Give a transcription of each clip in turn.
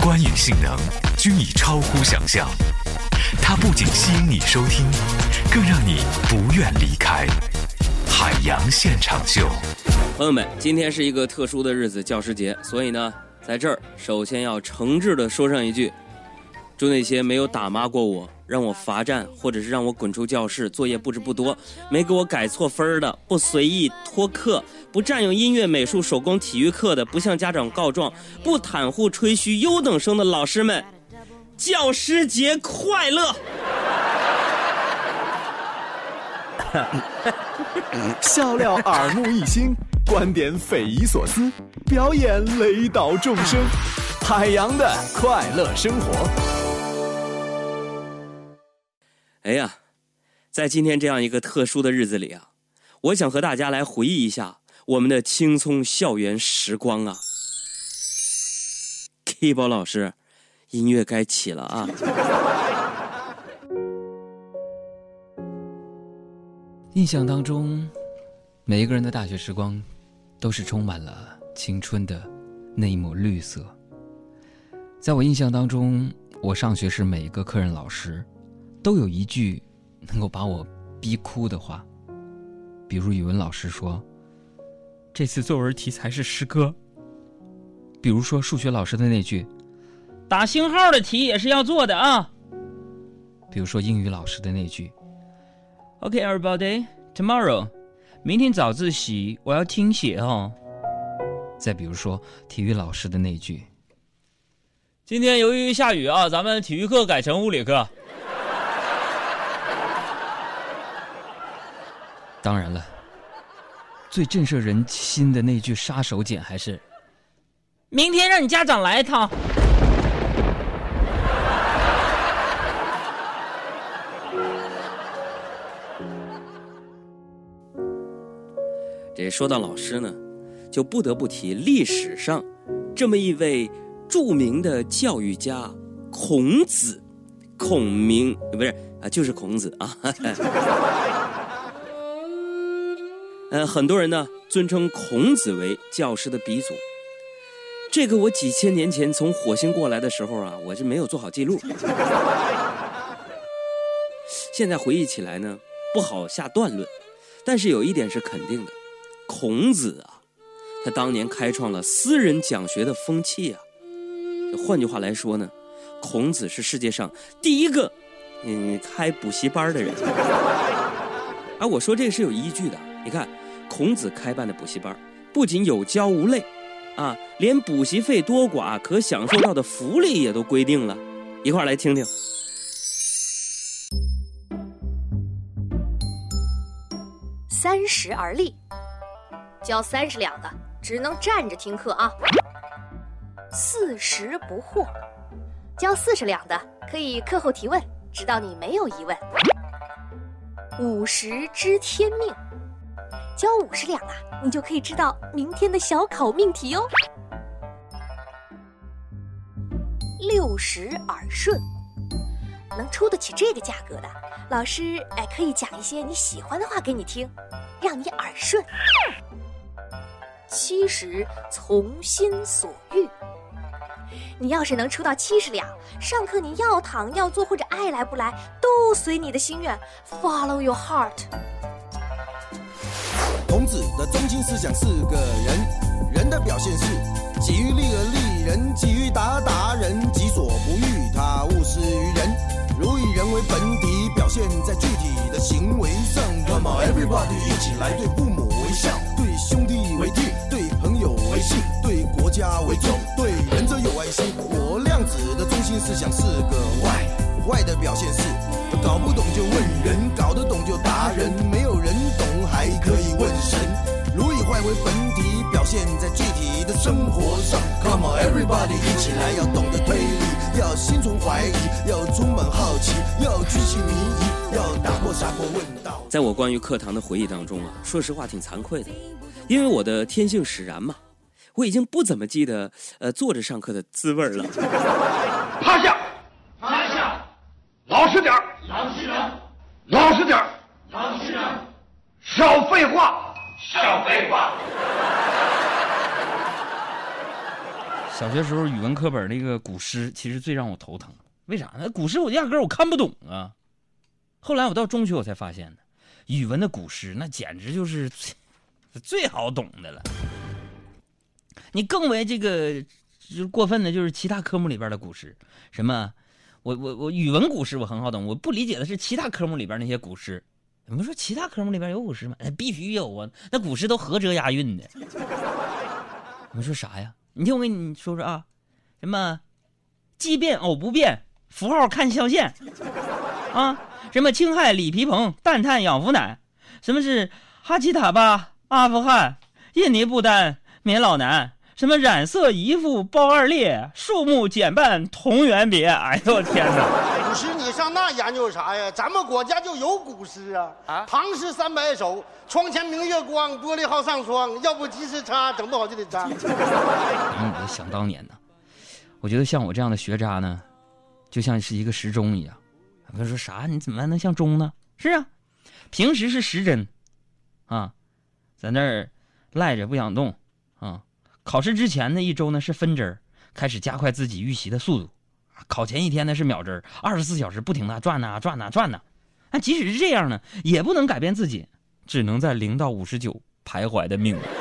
观影性能均已超乎想象。它不仅吸引你收听，更让你不愿离开。海洋现场秀，朋友们，今天是一个特殊的日子——教师节，所以呢，在这儿首先要诚挚的说上一句：祝那些没有打骂过我、让我罚站，或者是让我滚出教室、作业布置不多、没给我改错分的、不随意拖课、不占用音乐、美术、手工、体育课的、不向家长告状、不袒护、吹嘘优等生的老师们，教师节快乐！笑料耳目一新，观点匪夷所思，表演雷倒众生，海洋的快乐生活。哎呀，在今天这样一个特殊的日子里啊，我想和大家来回忆一下我们的青葱校园时光啊。K 宝老师，音乐该起了啊。印象当中，每一个人的大学时光，都是充满了青春的那一抹绿色。在我印象当中，我上学时每一个课任老师，都有一句能够把我逼哭的话。比如语文老师说：“这次作文题材是诗歌。”比如说数学老师的那句：“打星号的题也是要做的啊。”比如说英语老师的那句。Okay, everybody, tomorrow，明天早自习我要听写哦。再比如说体育老师的那句：“今天由于下雨啊，咱们体育课改成物理课。”当然了，最震慑人心的那句杀手锏还是：“明天让你家长来一趟。”这说到老师呢，就不得不提历史上这么一位著名的教育家孔子。孔明不是啊，就是孔子啊。呃，很多人呢尊称孔子为教师的鼻祖。这个我几千年前从火星过来的时候啊，我是没有做好记录。现在回忆起来呢，不好下断论。但是有一点是肯定的。孔子啊，他当年开创了私人讲学的风气啊。换句话来说呢，孔子是世界上第一个嗯开补习班的人。而我说这个是有依据的。你看，孔子开办的补习班，不仅有教无类，啊，连补习费多寡可享受到的福利也都规定了。一块来听听。三十而立。交三十两的只能站着听课啊。四十不惑，交四十两的可以课后提问，直到你没有疑问。五十知天命，交五十两啊，你就可以知道明天的小考命题哦。六十耳顺，能出得起这个价格的老师，哎，可以讲一些你喜欢的话给你听，让你耳顺。七十从心所欲，你要是能出到七十两，上课你要躺要坐或者爱来不来，都随你的心愿，Follow your heart。孔子的中心思想是个人，人的表现是己欲立而立人，己欲达达人，己所不欲，他勿施于人。如以人为本体，表现在具体的行为上。Come on everybody，一起来对父母为孝，对兄弟为弟，对朋友为信，对国家为重，对仁者有爱心。我量子的中心思想是个坏，坏的表现是搞不懂就问人，搞得懂就达人，没有还可以问神。如以坏为本体，表现在具体的生活上。Come on everybody，一起来要懂得推理，要心存怀疑，要充满好奇，要居心迷疑，要打破砂锅问到。在我关于课堂的回忆当中啊，说实话挺惭愧的，因为我的天性使然嘛，我已经不怎么记得呃坐着上课的滋味了。趴下，趴下，老实点儿，老实点，老实点儿，老实点，少废话，少废话。小学时候语文课本那个古诗，其实最让我头疼。为啥呢？古诗我压根儿我看不懂啊。后来我到中学我才发现呢，语文的古诗那简直就是最 最好懂的了。你更为这个就是过分的，就是其他科目里边的古诗，什么，我我我语文古诗我很好懂，我不理解的是其他科目里边那些古诗。你们说其他科目里边有古诗吗？那必须有啊，那古诗都合辙押韵的。你们说啥呀？你听我跟你说说啊，什么，奇变偶不变，符号看象限，啊，什么青海李皮蓬，氮、碳、氧、氟、氖，什么是哈奇塔巴，阿富汗，印尼不丹，棉老男。什么染色一副包二裂，树木减半同源别。哎呦我天哪！古诗你上那研究啥呀？咱们国家就有古诗啊！啊，唐诗三百首，窗前明月光，玻璃好上霜。要不及时擦，整不好就得脏。嗯，想当年呢，我觉得像我这样的学渣呢，就像是一个时钟一样。他说啥？你怎么还能像钟呢？是啊，平时是时针，啊，在那儿赖着不想动，啊。考试之前那一周呢是分针开始加快自己预习的速度；考前一天呢是秒针二十四小时不停的转呐转呐转呐。那即使是这样呢，也不能改变自己，只能在零到五十九徘徊的命运。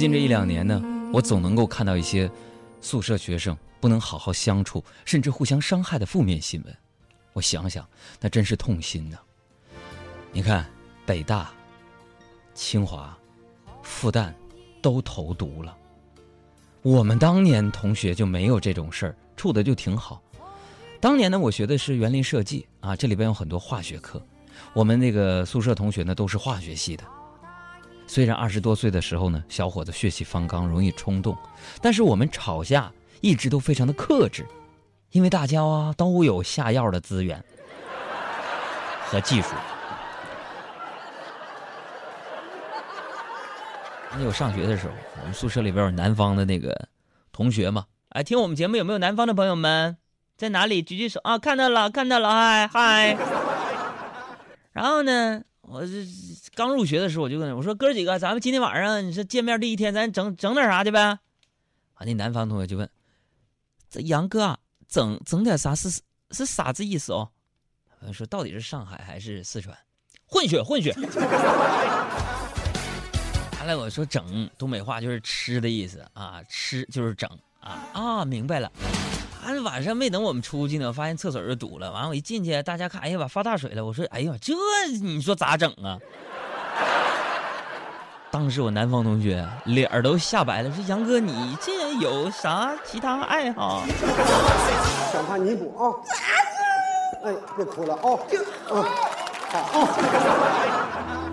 近这一两年呢，我总能够看到一些宿舍学生不能好好相处，甚至互相伤害的负面新闻。我想想，那真是痛心呐。你看，北大、清华、复旦都投毒了，我们当年同学就没有这种事儿，处的就挺好。当年呢，我学的是园林设计啊，这里边有很多化学课，我们那个宿舍同学呢都是化学系的。虽然二十多岁的时候呢，小伙子血气方刚，容易冲动，但是我们吵架一直都非常的克制，因为大家啊都有下药的资源 和技术。那有上学的时候，我们宿舍里边有南方的那个同学嘛，哎，听我们节目有没有南方的朋友们？在哪里？举举手啊！看到了，看到了，嗨嗨。然后呢？我这刚入学的时候，我就跟我说：“哥几个，咱们今天晚上你说见面第一天，咱整整点啥去呗？”啊，那南方同学就问：“这杨哥，整整点啥是是啥子意思哦？”说到底是上海还是四川？混血混血。完了，我说整东北话就是吃的意思啊，吃就是整啊啊，明白了。啊！晚上没等我们出去呢，发现厕所就堵了。完了，我一进去，大家看，哎呀，发大水了。我说，哎呀，这你说咋整啊？当时我南方同学脸儿都吓白了，说：“杨哥，你这有啥其他爱好？”想看弥补啊？哎，别哭了啊！嗯，好啊。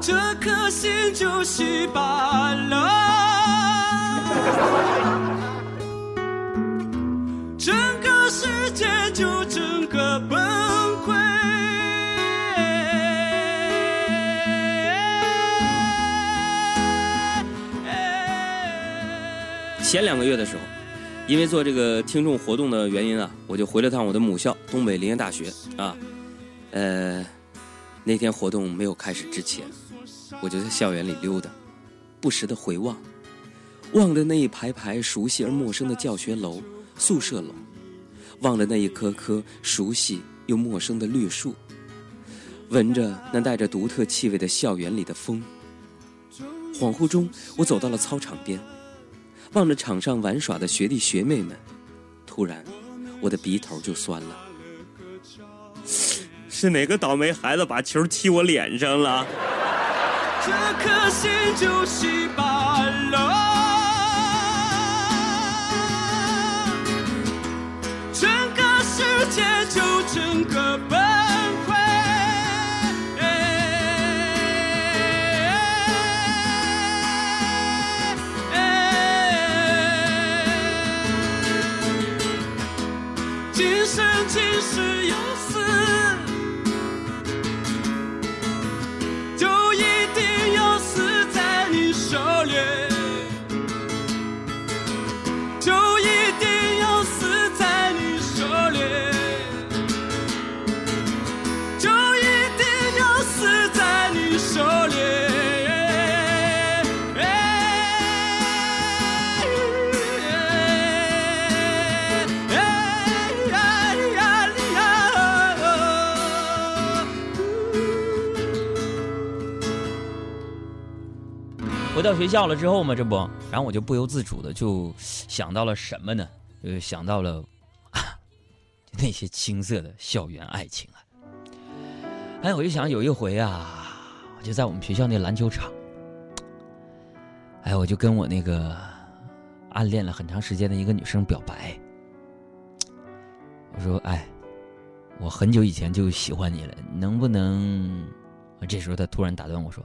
这颗心就稀巴了。前两个月的时候，因为做这个听众活动的原因啊，我就回了趟我的母校东北林业大学啊。呃，那天活动没有开始之前，我就在校园里溜达，不时的回望，望着那一排排熟悉而陌生的教学楼、宿舍楼。望着那一棵棵熟悉又陌生的绿树，闻着那带着独特气味的校园里的风。恍惚中，我走到了操场边，望着场上玩耍的学弟学妹们，突然，我的鼻头就酸了。是哪个倒霉孩子把球踢我脸上了？这颗心就稀巴烂。回到学校了之后嘛，这不，然后我就不由自主的就想到了什么呢？呃，想到了 那些青涩的校园爱情啊。哎，我就想有一回啊，我就在我们学校那篮球场，哎，我就跟我那个暗恋了很长时间的一个女生表白。我说：“哎，我很久以前就喜欢你了，能不能？”这时候她突然打断我说。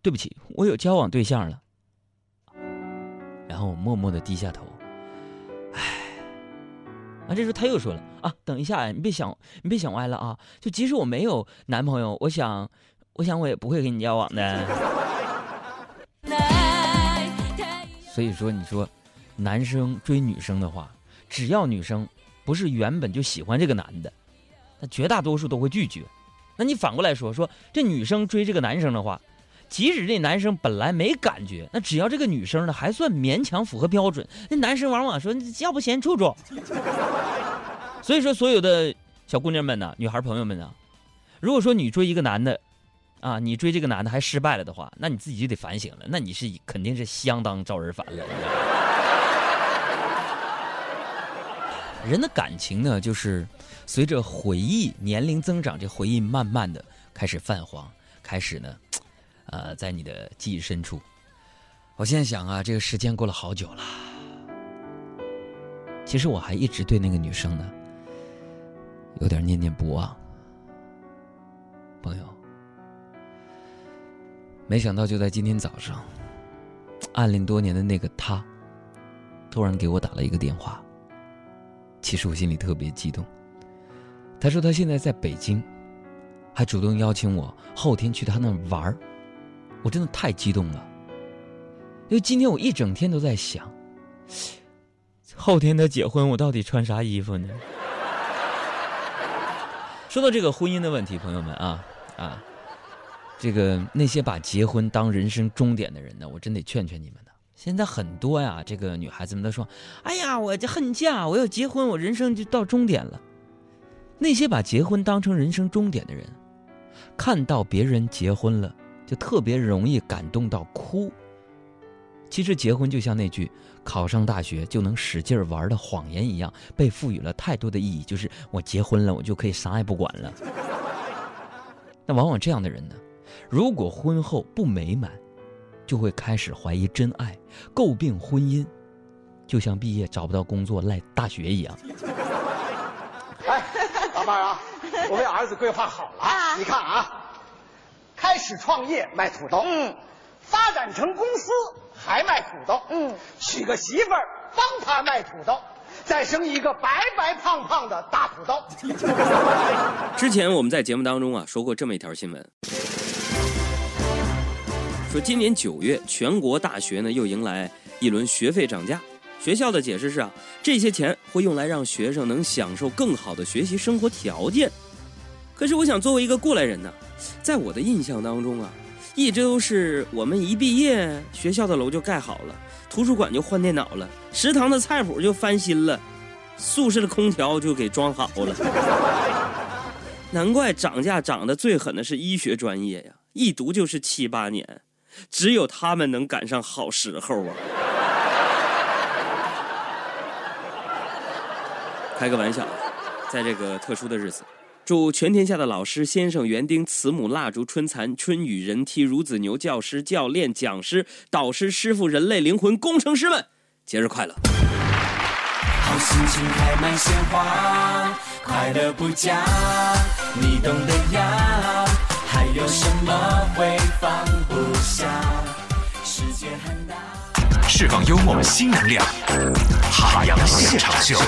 对不起，我有交往对象了。然后我默默的低下头，唉。啊，这时候他又说了啊，等一下，你别想，你别想歪了啊。就即使我没有男朋友，我想，我想我也不会跟你交往的。所以说，你说，男生追女生的话，只要女生不是原本就喜欢这个男的，那绝大多数都会拒绝。那你反过来说，说这女生追这个男生的话。即使这男生本来没感觉，那只要这个女生呢还算勉强符合标准，那男生往往说要不先处处。所以说，所有的小姑娘们呢，女孩朋友们呢，如果说你追一个男的，啊，你追这个男的还失败了的话，那你自己就得反省了，那你是肯定是相当招人烦了。人的感情呢，就是随着回忆年龄增长，这回忆慢慢的开始泛黄，开始呢。呃，在你的记忆深处，我现在想啊，这个时间过了好久了。其实我还一直对那个女生呢，有点念念不忘。朋友，没想到就在今天早上，暗恋多年的那个他，突然给我打了一个电话。其实我心里特别激动。他说他现在在北京，还主动邀请我后天去他那玩儿。我真的太激动了，因为今天我一整天都在想，后天他结婚我到底穿啥衣服呢？说到这个婚姻的问题，朋友们啊啊，这个那些把结婚当人生终点的人呢，我真得劝劝你们呢。现在很多呀，这个女孩子们都说：“哎呀，我这恨嫁，我要结婚，我人生就到终点了。”那些把结婚当成人生终点的人，看到别人结婚了。就特别容易感动到哭。其实结婚就像那句“考上大学就能使劲玩”的谎言一样，被赋予了太多的意义。就是我结婚了，我就可以啥也不管了。那往往这样的人呢，如果婚后不美满，就会开始怀疑真爱，诟病婚姻，就像毕业找不到工作赖大学一样。哎，老伴儿啊，我为儿子规划好了，你看啊。开始创业卖土豆，嗯，发展成公司还卖土豆，嗯，娶个媳妇儿帮他卖土豆，再生一个白白胖胖的大土豆。之前我们在节目当中啊说过这么一条新闻，说今年九月全国大学呢又迎来一轮学费涨价，学校的解释是啊这些钱会用来让学生能享受更好的学习生活条件。可是我想作为一个过来人呢。在我的印象当中啊，一直都是我们一毕业，学校的楼就盖好了，图书馆就换电脑了，食堂的菜谱就翻新了，宿舍的空调就给装好了。难怪涨价涨得最狠的是医学专业呀，一读就是七八年，只有他们能赶上好时候啊。开个玩笑，在这个特殊的日子。祝全天下的老师、先生、园丁、慈母、蜡烛、春蚕、春雨、人梯、孺子、牛、教师、教练、讲师、导师、师傅、人类灵魂、工程师们，节日快乐！好心情开满鲜花，快乐不假，你懂得呀。还有什么会放不下？世界很大。释放幽默新能量，海洋现场秀。